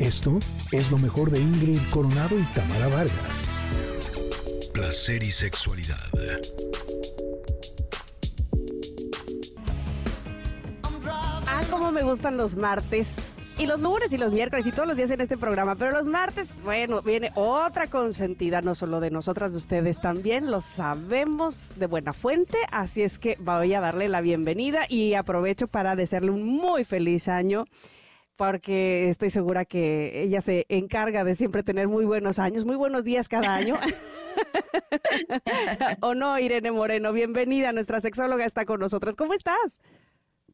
Esto es lo mejor de Ingrid Coronado y Tamara Vargas. Placer y sexualidad. Ah, cómo me gustan los martes. Y los lunes y los miércoles y todos los días en este programa. Pero los martes, bueno, viene otra consentida, no solo de nosotras, de ustedes también. Lo sabemos de buena fuente. Así es que voy a darle la bienvenida y aprovecho para desearle un muy feliz año porque estoy segura que ella se encarga de siempre tener muy buenos años, muy buenos días cada año. ¿O no, Irene Moreno? Bienvenida, nuestra sexóloga está con nosotros. ¿Cómo estás?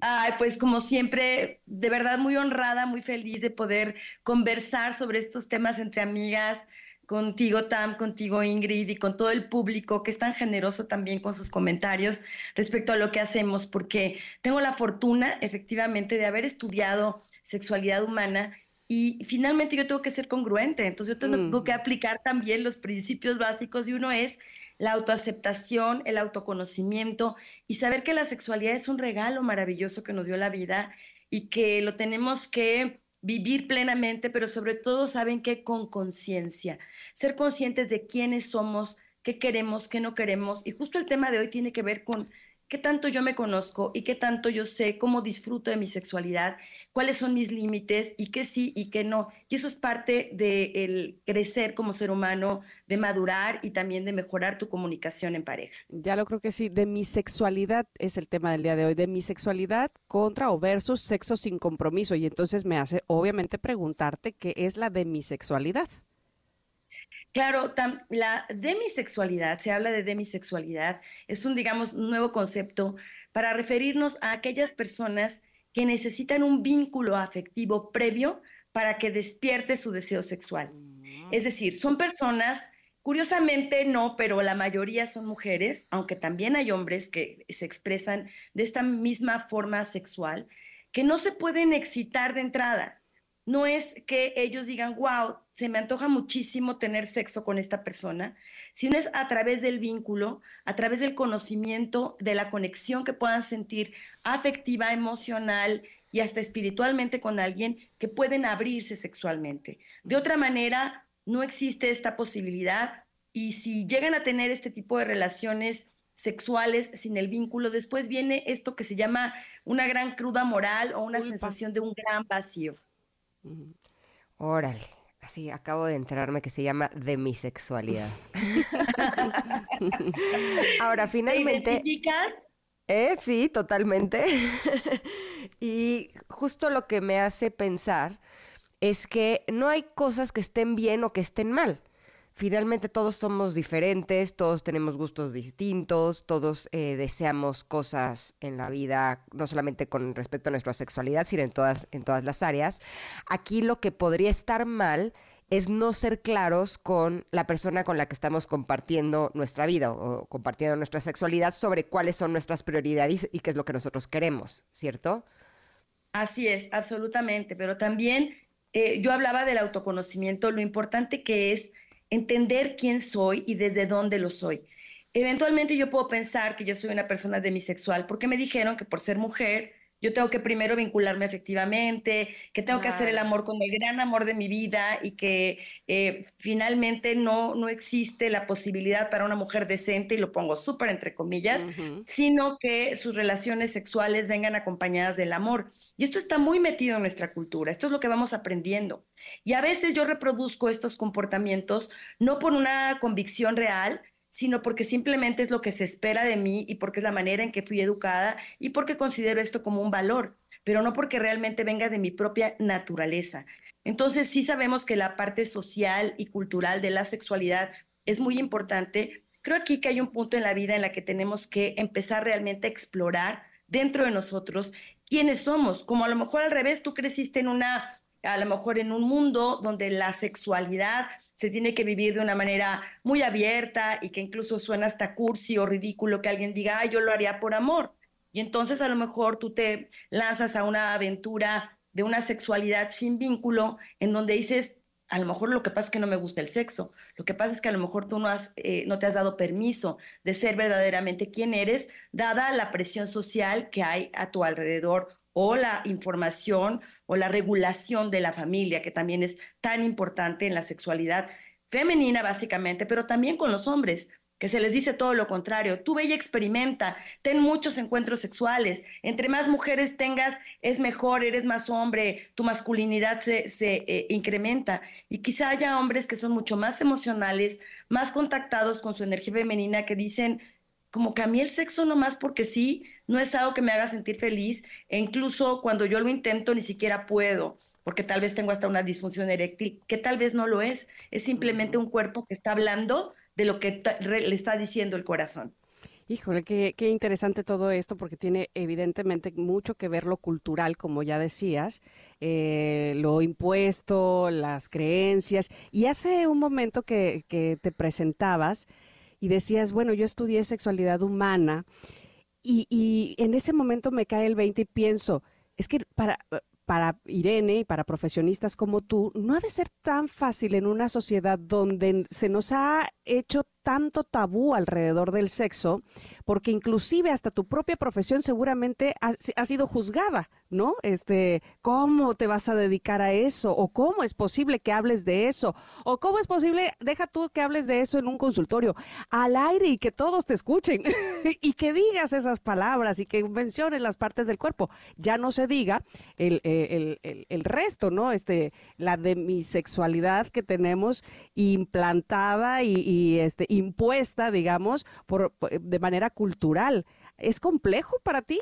Ay, pues como siempre, de verdad muy honrada, muy feliz de poder conversar sobre estos temas entre amigas, contigo Tam, contigo Ingrid y con todo el público que es tan generoso también con sus comentarios respecto a lo que hacemos, porque tengo la fortuna efectivamente de haber estudiado sexualidad humana y finalmente yo tengo que ser congruente, entonces yo tengo que aplicar también los principios básicos y uno es la autoaceptación, el autoconocimiento y saber que la sexualidad es un regalo maravilloso que nos dio la vida y que lo tenemos que vivir plenamente, pero sobre todo saben que con conciencia, ser conscientes de quiénes somos, qué queremos, qué no queremos. Y justo el tema de hoy tiene que ver con qué tanto yo me conozco y qué tanto yo sé cómo disfruto de mi sexualidad, cuáles son mis límites y qué sí y qué no. Y eso es parte del crecer como ser humano, de madurar y también de mejorar tu comunicación en pareja. Ya lo creo que sí, de mi sexualidad es el tema del día de hoy, de mi sexualidad contra o versus sexo sin compromiso. Y entonces me hace obviamente preguntarte qué es la demisexualidad. Claro, la demisexualidad, se habla de demisexualidad, es un, digamos, nuevo concepto para referirnos a aquellas personas que necesitan un vínculo afectivo previo para que despierte su deseo sexual. Mm. Es decir, son personas, curiosamente no, pero la mayoría son mujeres, aunque también hay hombres que se expresan de esta misma forma sexual, que no se pueden excitar de entrada no es que ellos digan, wow, se me antoja muchísimo tener sexo con esta persona, sino es a través del vínculo, a través del conocimiento, de la conexión que puedan sentir afectiva, emocional y hasta espiritualmente con alguien que pueden abrirse sexualmente. De otra manera, no existe esta posibilidad y si llegan a tener este tipo de relaciones sexuales sin el vínculo, después viene esto que se llama una gran cruda moral o una sensación de un gran vacío. Órale, así acabo de enterarme que se llama demisexualidad. Ahora, finalmente. ¿Te Eh, sí, totalmente. y justo lo que me hace pensar es que no hay cosas que estén bien o que estén mal finalmente todos somos diferentes, todos tenemos gustos distintos, todos eh, deseamos cosas en la vida, no solamente con respecto a nuestra sexualidad, sino en todas, en todas las áreas. Aquí lo que podría estar mal es no ser claros con la persona con la que estamos compartiendo nuestra vida o compartiendo nuestra sexualidad sobre cuáles son nuestras prioridades y qué es lo que nosotros queremos, ¿cierto? Así es, absolutamente, pero también eh, yo hablaba del autoconocimiento, lo importante que es entender quién soy y desde dónde lo soy. Eventualmente yo puedo pensar que yo soy una persona demisexual porque me dijeron que por ser mujer yo tengo que primero vincularme efectivamente, que tengo que hacer el amor con el gran amor de mi vida y que eh, finalmente no, no existe la posibilidad para una mujer decente, y lo pongo súper entre comillas, sino que sus relaciones sexuales vengan acompañadas del amor. Y esto está muy metido en nuestra cultura, esto es lo que vamos aprendiendo. Y a veces yo reproduzco estos comportamientos no por una convicción real, sino porque simplemente es lo que se espera de mí y porque es la manera en que fui educada y porque considero esto como un valor, pero no porque realmente venga de mi propia naturaleza. Entonces sí sabemos que la parte social y cultural de la sexualidad es muy importante. Creo aquí que hay un punto en la vida en la que tenemos que empezar realmente a explorar dentro de nosotros quiénes somos, como a lo mejor al revés, tú creciste en una a lo mejor en un mundo donde la sexualidad se tiene que vivir de una manera muy abierta y que incluso suena hasta cursi o ridículo que alguien diga, yo lo haría por amor. Y entonces a lo mejor tú te lanzas a una aventura de una sexualidad sin vínculo en donde dices, a lo mejor lo que pasa es que no me gusta el sexo, lo que pasa es que a lo mejor tú no, has, eh, no te has dado permiso de ser verdaderamente quien eres, dada la presión social que hay a tu alrededor o la información o la regulación de la familia, que también es tan importante en la sexualidad femenina básicamente, pero también con los hombres que se les dice todo lo contrario. Tú ve experimenta, ten muchos encuentros sexuales. Entre más mujeres tengas, es mejor, eres más hombre, tu masculinidad se, se eh, incrementa. Y quizá haya hombres que son mucho más emocionales, más contactados con su energía femenina, que dicen, como que el sexo no más porque sí, no es algo que me haga sentir feliz. E incluso cuando yo lo intento, ni siquiera puedo porque tal vez tengo hasta una disfunción eréctil, que tal vez no lo es, es simplemente un cuerpo que está hablando de lo que le está diciendo el corazón. Híjole, qué, qué, interesante todo esto, porque tiene evidentemente mucho que ver lo cultural, como ya decías, eh, lo impuesto, las creencias. Y hace un momento que, que, te presentabas y decías, bueno, yo estudié sexualidad humana, y, y en ese momento me cae el 20 y pienso, es que para, para Irene y para profesionistas como tú, no ha de ser tan fácil en una sociedad donde se nos ha hecho tanto tabú alrededor del sexo, porque inclusive hasta tu propia profesión seguramente ha, sido juzgada, ¿no? Este, ¿cómo te vas a dedicar a eso? ¿O cómo es posible que hables de eso? ¿O cómo es posible, deja tú que hables de eso en un consultorio, al aire y que todos te escuchen y que digas esas palabras y que menciones las partes del cuerpo? Ya no se diga el, el, el, el resto, ¿no? Este, la demisexualidad que tenemos implantada y, y este, impuesta, digamos, por, de manera cultural. ¿Es complejo para ti?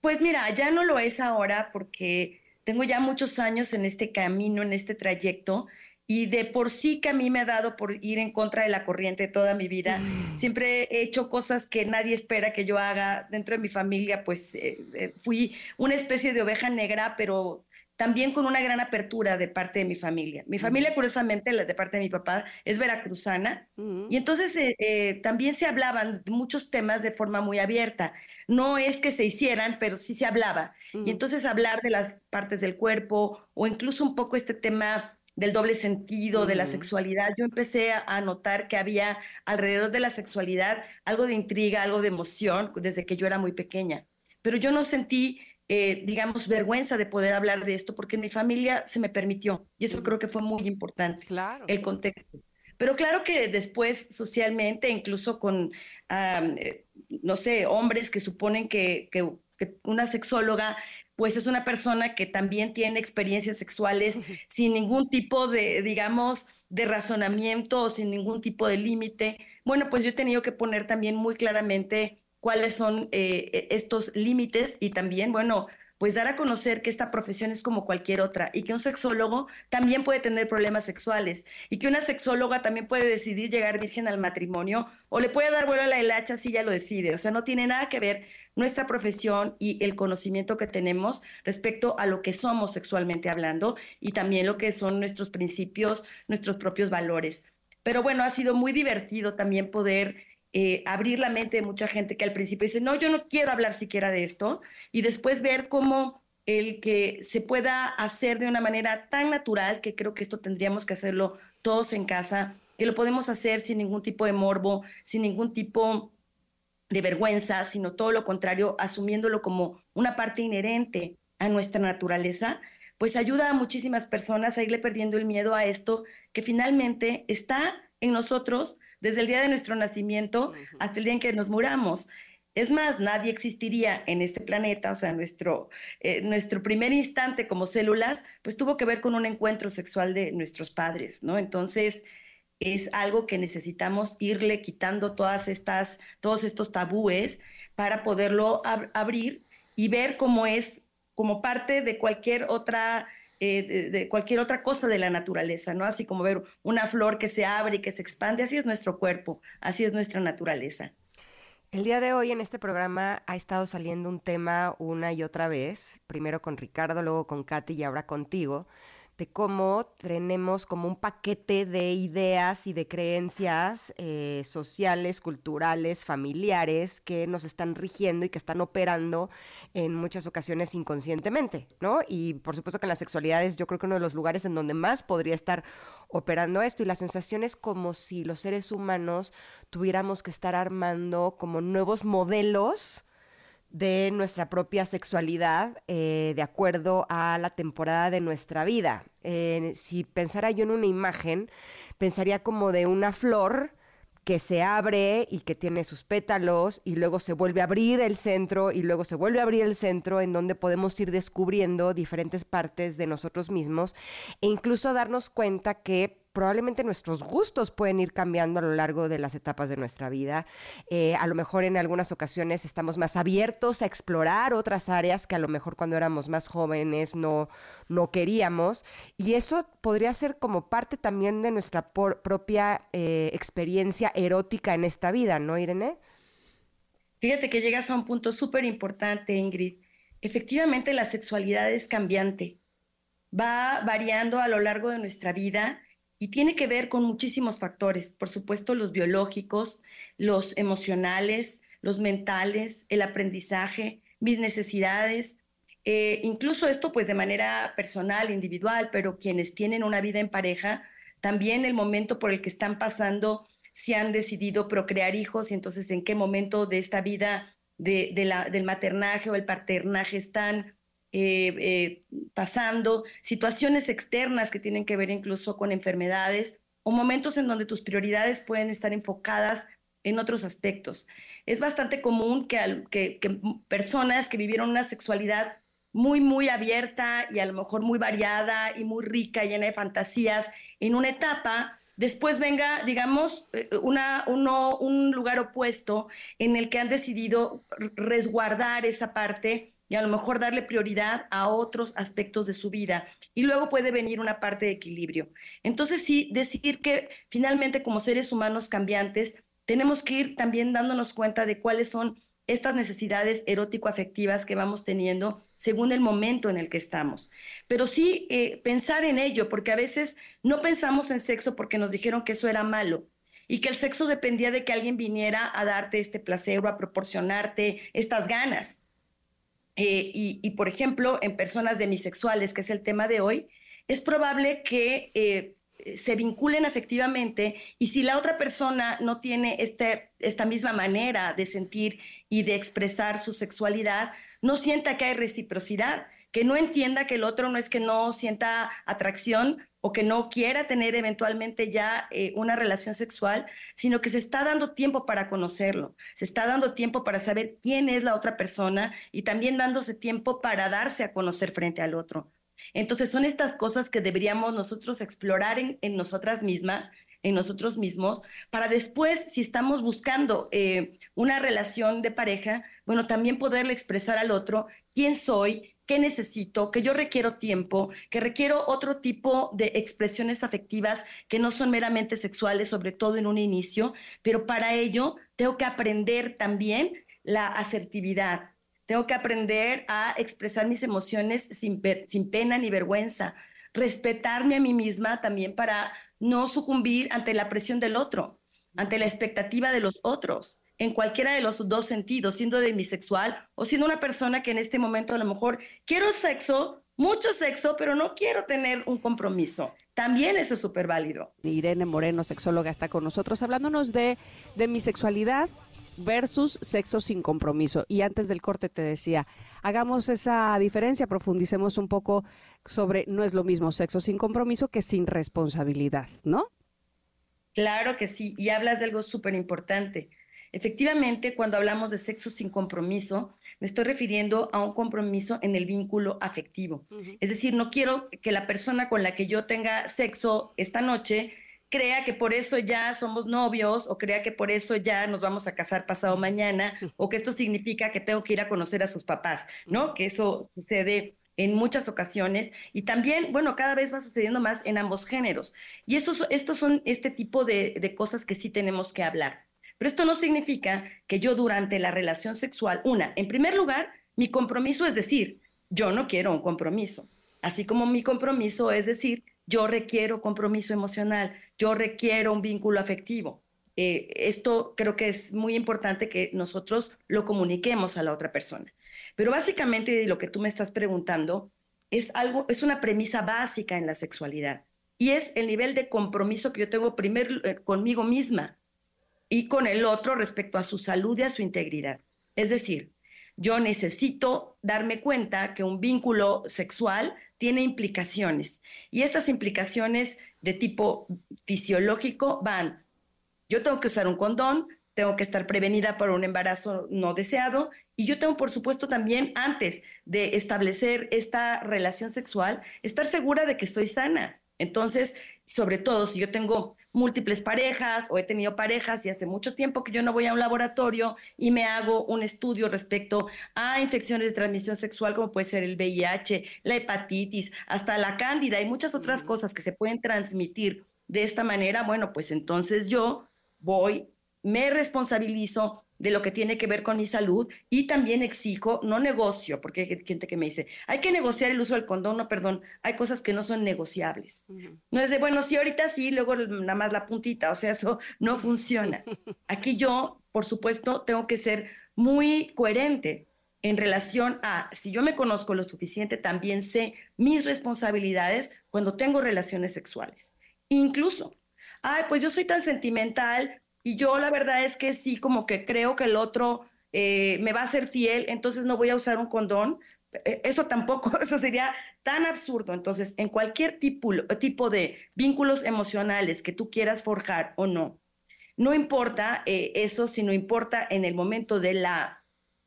Pues mira, ya no lo es ahora porque tengo ya muchos años en este camino, en este trayecto, y de por sí que a mí me ha dado por ir en contra de la corriente toda mi vida. Mm. Siempre he hecho cosas que nadie espera que yo haga. Dentro de mi familia, pues eh, eh, fui una especie de oveja negra, pero también con una gran apertura de parte de mi familia. Mi familia, curiosamente, de parte de mi papá, es veracruzana, y entonces eh, eh, también se hablaban muchos temas de forma muy abierta. No es que se hicieran, pero sí se hablaba. Y entonces hablar de las partes del cuerpo o incluso un poco este tema del doble sentido, de la sexualidad, yo empecé a notar que había alrededor de la sexualidad algo de intriga, algo de emoción desde que yo era muy pequeña. Pero yo no sentí eh, digamos, vergüenza de poder hablar de esto porque en mi familia se me permitió y eso creo que fue muy importante, claro. el contexto. Pero claro que después socialmente, incluso con, eh, no sé, hombres que suponen que, que, una sexóloga pues es una persona que también tiene experiencias sexuales sin ningún tipo de, digamos, de razonamiento o sin ningún tipo de límite. Bueno, pues yo he tenido que poner también muy claramente cuáles son eh, e, estos límites y también, bueno, pues dar a conocer que esta profesión es como cualquier otra y que un sexólogo también puede tener problemas sexuales y que una sexóloga también puede decidir llegar virgen al matrimonio o le puede dar vuelo a la hilacha si ella lo decide. O sea, no tiene nada que ver nuestra profesión y el conocimiento que tenemos respecto a lo que somos sexualmente hablando y también lo que son nuestros principios, nuestros propios valores. Pero bueno, ha sido muy divertido también poder eh, abrir la mente de mucha gente que al principio dice, no, yo no quiero hablar siquiera de esto, y después ver cómo el que se pueda hacer de una manera tan natural, que creo que esto tendríamos que hacerlo todos en casa, que lo podemos hacer sin ningún tipo de morbo, sin ningún tipo de vergüenza, sino todo lo contrario, asumiéndolo como una parte inherente a nuestra naturaleza, pues ayuda a muchísimas personas a irle perdiendo el miedo a esto que finalmente está en nosotros desde el día de nuestro nacimiento hasta el día en que nos muramos. Es más, nadie existiría en este planeta, o sea, nuestro, eh, nuestro primer instante como células, pues tuvo que ver con un encuentro sexual de nuestros padres, ¿no? Entonces, es algo que necesitamos irle quitando todas estas, todos estos tabúes para poderlo abrir y ver cómo es como parte de cualquier otra eh, de, cualquier otra cosa de la naturaleza, ¿no? Así como ver una flor que se abre y que se expande, así es nuestro cuerpo, así es nuestra naturaleza. El día de hoy en este programa ha estado saliendo un tema una y otra vez, primero con Ricardo, luego con Katy y ahora contigo, de cómo tenemos como un paquete de ideas y de creencias eh, sociales, culturales, familiares que nos están rigiendo y que están operando en muchas ocasiones inconscientemente, ¿no? Y por supuesto que en la sexualidad es yo creo que uno de los lugares en donde más podría estar operando esto y la sensación es como si los seres humanos tuviéramos que estar armando como nuevos modelos de nuestra propia sexualidad eh, de acuerdo a la temporada de nuestra vida. Eh, si pensara yo en una imagen, pensaría como de una flor que se abre y que tiene sus pétalos y luego se vuelve a abrir el centro y luego se vuelve a abrir el centro en donde podemos ir descubriendo diferentes partes de nosotros mismos e incluso darnos cuenta que probablemente nuestros gustos pueden ir cambiando a lo largo de las etapas de nuestra vida. Eh, a lo mejor en algunas ocasiones estamos más abiertos a explorar otras áreas que a lo mejor cuando éramos más jóvenes no, no queríamos. Y eso podría ser como parte también de nuestra propia eh, experiencia erótica en esta vida, ¿no, Irene? Fíjate que llegas a un punto súper importante, Ingrid. Efectivamente, la sexualidad es cambiante. Va variando a lo largo de nuestra vida y tiene que ver con muchísimos factores, por supuesto los biológicos, los emocionales, los mentales, el aprendizaje, mis necesidades, eh, incluso esto pues de manera personal, individual, pero quienes tienen una vida en pareja, también el momento por el que están pasando, si han decidido procrear hijos y entonces en qué momento de esta vida del maternaje o el paternaje están, eh, eh, pasando, situaciones externas que tienen que ver incluso con enfermedades o momentos en donde tus prioridades pueden estar enfocadas en otros aspectos. Es bastante común que, que, que personas que vivieron una sexualidad muy, muy abierta y a lo mejor muy variada y muy rica, llena de fantasías, en una etapa, después venga, digamos, eh, una, uno, un lugar opuesto en el que han decidido resguardar esa parte y a lo mejor darle prioridad a otros aspectos de su vida. Y luego puede venir una parte de equilibrio. Entonces sí, decir que finalmente como seres humanos cambiantes, tenemos que ir también dándonos cuenta de cuáles son estas necesidades erótico-afectivas que vamos teniendo según el momento en el que estamos. Pero sí eh, pensar en ello, porque a veces no pensamos en sexo porque nos dijeron que eso era malo y que el sexo dependía de que alguien viniera a darte este placer o a proporcionarte estas ganas. Eh, y, por ejemplo, en personas demisexuales, que es el tema de hoy, es probable que eh, se vinculen afectivamente y si la otra persona no tiene este, esta misma manera de sentir y de expresar su sexualidad, no sienta que hay reciprocidad, que no entienda que el otro no es que no sienta atracción, o que no quiera tener eventualmente ya eh, una relación sexual, sino que se está dando tiempo para conocerlo, se está dando tiempo para saber quién es la otra persona y también dándose tiempo para darse a conocer frente al otro. Entonces son estas cosas que deberíamos nosotros explorar en, nosotras mismas, en nosotros mismos, para después, si estamos buscando eh, una relación de pareja, bueno, también poderle expresar al otro quién soy, qué necesito, que yo requiero tiempo, que requiero otro tipo de expresiones afectivas que no son meramente sexuales, sobre todo en un inicio, pero para ello tengo que aprender también la asertividad. Tengo que aprender a expresar mis emociones sin, sin pena ni vergüenza, respetarme a mí misma también para no sucumbir ante la presión del otro, ante la expectativa de los otros en cualquiera de los dos sentidos, siendo demisexual o siendo una persona que en este momento a lo mejor quiero sexo, mucho sexo, pero no quiero tener un compromiso. También eso es súper válido. Irene Moreno, sexóloga, está con nosotros hablándonos de, de mi sexualidad versus sexo sin compromiso. Y antes del corte te decía, hagamos esa diferencia, profundicemos un poco sobre, no es lo mismo sexo sin compromiso que sin responsabilidad, ¿no? Claro que sí, y hablas de algo súper importante. Efectivamente, cuando hablamos de sexo sin compromiso, me estoy refiriendo a un compromiso en el vínculo afectivo. Es decir, no quiero que la persona con la que yo tenga sexo esta noche crea que por eso ya somos novios o crea que por eso ya nos vamos a casar pasado mañana o que esto significa que tengo que ir a conocer a sus papás, ¿no? Que eso sucede en muchas ocasiones y también, bueno, cada vez va sucediendo más en ambos géneros. Y eso, estos son este tipo de cosas que sí tenemos que hablar. Pero esto no significa que yo durante la relación sexual, una, en primer lugar, mi compromiso es decir, yo no quiero un compromiso, así como mi compromiso es decir, yo requiero compromiso emocional, yo requiero un vínculo afectivo. Eh, esto creo que es muy importante que nosotros lo comuniquemos a la otra persona. Pero básicamente lo que tú me estás preguntando es algo, es una premisa básica en la sexualidad y es el nivel de compromiso que yo tengo primero eh, conmigo misma y con el otro respecto a su salud y a su integridad. Es decir, yo necesito darme cuenta que un vínculo sexual tiene implicaciones. Y estas implicaciones de tipo fisiológico van, yo tengo que usar un condón, tengo que estar prevenida por un embarazo no deseado y yo tengo, por supuesto, también antes de establecer esta relación sexual, estar segura de que estoy sana. Entonces, sobre todo si yo tengo múltiples parejas o he tenido parejas y hace mucho tiempo que yo no voy a un laboratorio y me hago un estudio respecto a infecciones de transmisión sexual como puede ser el VIH, la hepatitis, hasta la cándida y muchas otras cosas que se pueden transmitir de esta manera, bueno, pues entonces yo voy, me responsabilizo de lo que tiene que ver con mi salud y también exijo, no negocio, porque hay gente que me dice, hay que negociar el uso del condón, no, perdón, hay cosas que no son negociables. No es de, bueno, sí, ahorita sí, luego nada más la puntita, o sea, eso no funciona. Aquí yo, por supuesto, tengo que ser muy coherente en relación a, si yo me conozco lo suficiente, también sé mis responsabilidades cuando tengo relaciones sexuales. Incluso, ay, pues yo soy tan sentimental, y yo la verdad es que sí, como que creo que el otro eh, me va a ser fiel, entonces no voy a usar un condón. E, eso tampoco, eso sería tan absurdo. Entonces, en cualquier tipo, tipo de vínculos emocionales que tú quieras forjar o no, no importa eh, eso, sino importa en el momento de la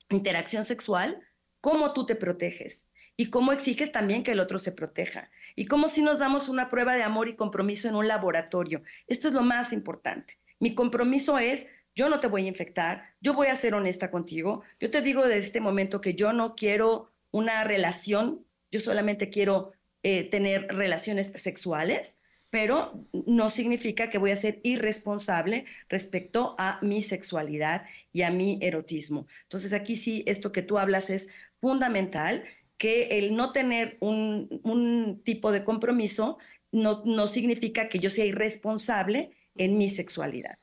interacción sexual, cómo tú te proteges y cómo exiges también que el otro se proteja. Y cómo si nos damos una prueba de amor y compromiso en un laboratorio. Esto es lo más importante. Mi compromiso es, yo no te voy a infectar, yo voy a ser honesta contigo. Yo te digo desde este momento que yo no quiero una relación, yo solamente quiero eh, tener relaciones sexuales, pero no significa que voy a ser irresponsable respecto a mi sexualidad y a mi erotismo. Entonces aquí sí, esto que tú hablas es fundamental, que el no tener un, un tipo de compromiso no, no significa que yo sea irresponsable en mi sexualidad.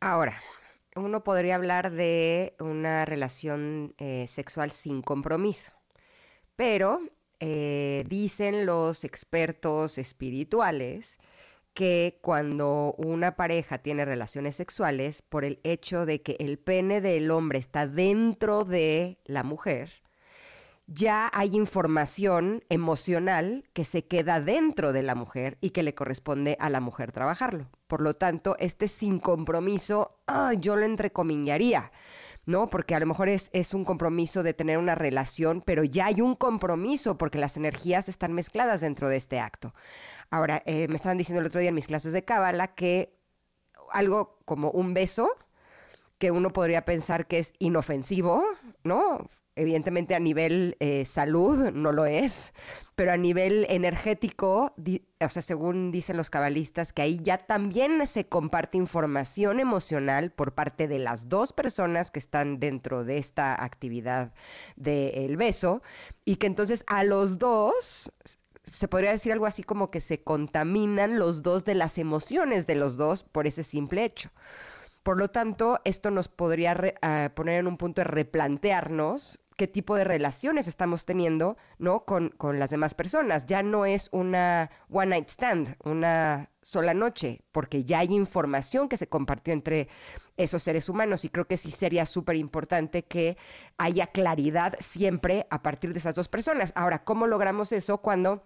Ahora, uno podría hablar de una relación eh, sexual sin compromiso, pero eh, dicen los expertos espirituales que cuando una pareja tiene relaciones sexuales, por el hecho de que el pene del hombre está dentro de la mujer, ya hay información emocional que se queda dentro de la mujer y que le corresponde a la mujer trabajarlo. Por lo tanto, este sin compromiso, ah, yo lo entrecomillaría, ¿no? Porque a lo mejor es, es, un compromiso de tener una relación, pero ya hay un compromiso porque las energías están mezcladas dentro de este acto. Ahora, eh, me estaban diciendo el otro día en mis clases de Cábala que algo como un beso, que uno podría pensar que es inofensivo, ¿no? Evidentemente a nivel eh, salud no lo es, pero a nivel energético, o sea, según dicen los cabalistas, que ahí ya también se comparte información emocional por parte de las dos personas que están dentro de esta actividad del beso, y que entonces a los dos se podría decir algo así como que se contaminan los dos de las emociones de los dos por ese simple hecho. Por lo tanto, esto nos podría ah, poner en un punto de replantearnos qué tipo de relaciones estamos teniendo, ¿no? Con, con, las demás personas. Ya no es una one night stand, una sola noche, porque ya hay información que se compartió entre esos seres humanos y creo que sí sería súper importante que haya claridad siempre a partir de esas dos personas. Ahora, ¿cómo logramos eso cuando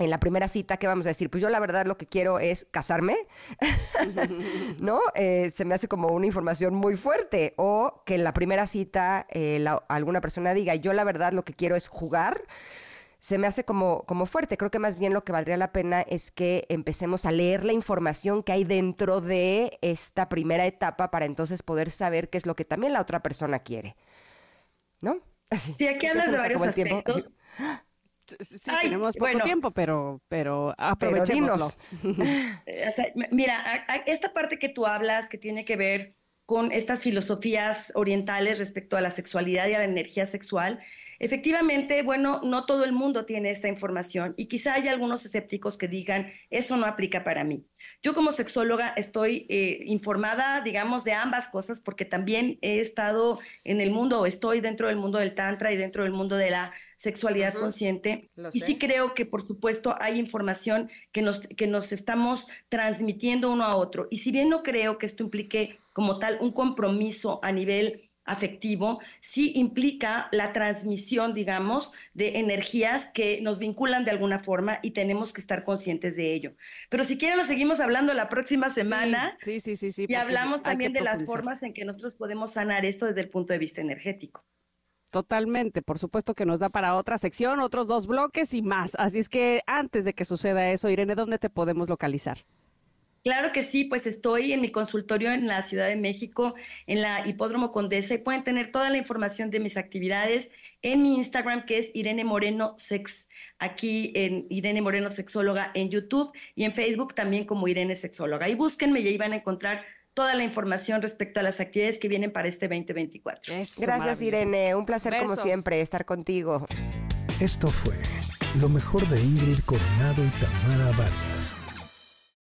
en la primera cita, ¿qué vamos a decir? Pues yo la verdad lo que quiero es casarme, ¿no? Eh, se me hace como una información muy fuerte. O que en la primera cita eh, alguna persona diga, yo la verdad lo que quiero es jugar, se me hace como, como fuerte. Creo que más bien lo que valdría la pena es que empecemos a leer la información que hay dentro de esta primera etapa para entonces poder saber qué es lo que también la otra persona quiere. ¿no? Sí, aquí hablas de varios aspectos. Sí, tenemos poco tiempo, pero, pero aprovechémoslo. mira, esta parte que tú hablas, que tiene que ver con estas filosofías orientales respecto a la sexualidad y a la energía sexual, Efectivamente, bueno, no todo el mundo tiene esta información y quizá hay algunos escépticos que digan, eso no aplica para mí. Yo como sexóloga estoy eh, informada, digamos, de ambas cosas porque también he estado en el mundo, o estoy dentro del mundo del tantra y dentro del mundo de la sexualidad consciente. Y sí creo que, por supuesto, hay información que nos, que nos estamos transmitiendo uno a otro. Y si bien no creo que esto implique como tal un compromiso a nivel afectivo, sí implica la transmisión, digamos, de energías que nos vinculan de alguna forma y tenemos que estar conscientes de ello. Pero si quieren, lo seguimos hablando la próxima semana. Sí, sí, sí, sí. y hablamos también de las formas en que nosotros podemos sanar esto desde el punto de vista energético. Totalmente, por supuesto que nos da para otra sección, otros dos bloques y más. Así es que antes de que suceda eso, Irene, ¿dónde te podemos localizar? Claro que sí, pues estoy en mi consultorio en la Ciudad de México, en la Hipódromo Condesa, y pueden tener toda la información de mis actividades en mi Instagram, que es Irene Moreno Sex, aquí en Irene Moreno Sexóloga en YouTube y en Facebook también como Irene Sexóloga. Y búsquenme y ahí van a encontrar toda la información respecto a las actividades que vienen para este 2024. Gracias, Irene. Un placer como siempre estar contigo. Esto fue lo mejor de Ingrid Coronado y Tamara Vargas.